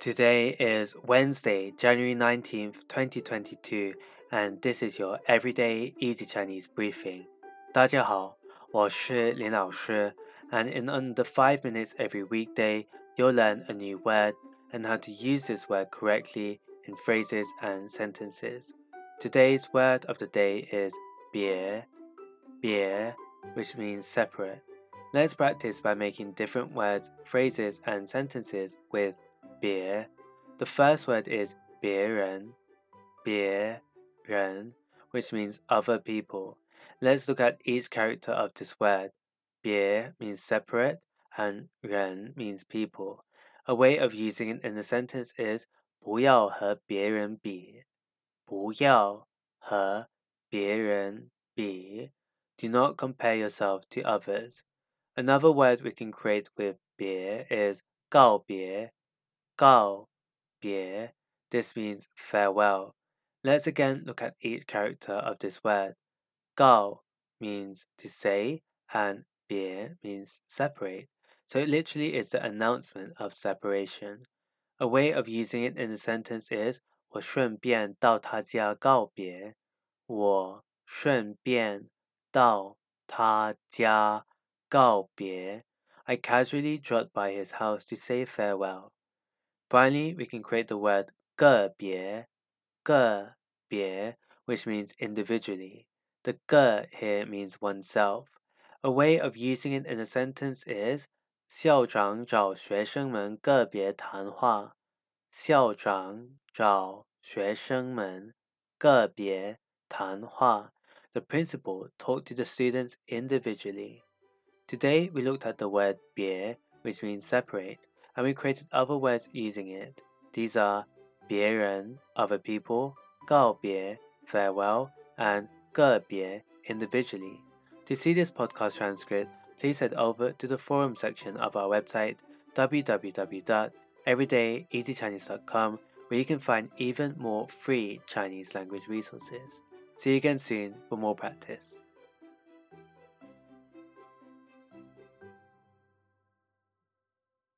Today is Wednesday, January 19th, 2022, and this is your everyday easy Chinese briefing. 大家好，我是林老师, and in under 5 minutes every weekday, you'll learn a new word and how to use this word correctly in phrases and sentences. Today's word of the day is 别,别, which means separate. Let's practice by making different words, phrases, and sentences with 别. The first word is 别人,别人, which means other people. Let's look at each character of this word. 别 means separate and 人 means people. A way of using it in a sentence is 不要和别人比。不要和别人比。Do not compare yourself to others. Another word we can create with 别 is 告别, 告别. This means farewell. Let's again look at each character of this word. 告 means to say and 别 means separate. So it literally is the announcement of separation. A way of using it in a sentence is 我顺便到他家告别。我顺便到他家告别. I casually dropped by his house to say farewell. Finally, we can create the word 个别,个别, which means individually. The 个 here means oneself. A way of using it in a sentence is 校长找学生们个别谈话。校长找学生们个别谈话。The principal talked to the students individually. Today we looked at the word 别, which means separate, and we created other words using it. These are 别人 other people, 告别 farewell, and 个别 individually. To see this podcast transcript, please head over to the forum section of our website www.everydayeasychinese.com where you can find even more free Chinese language resources. See you again soon for more practice.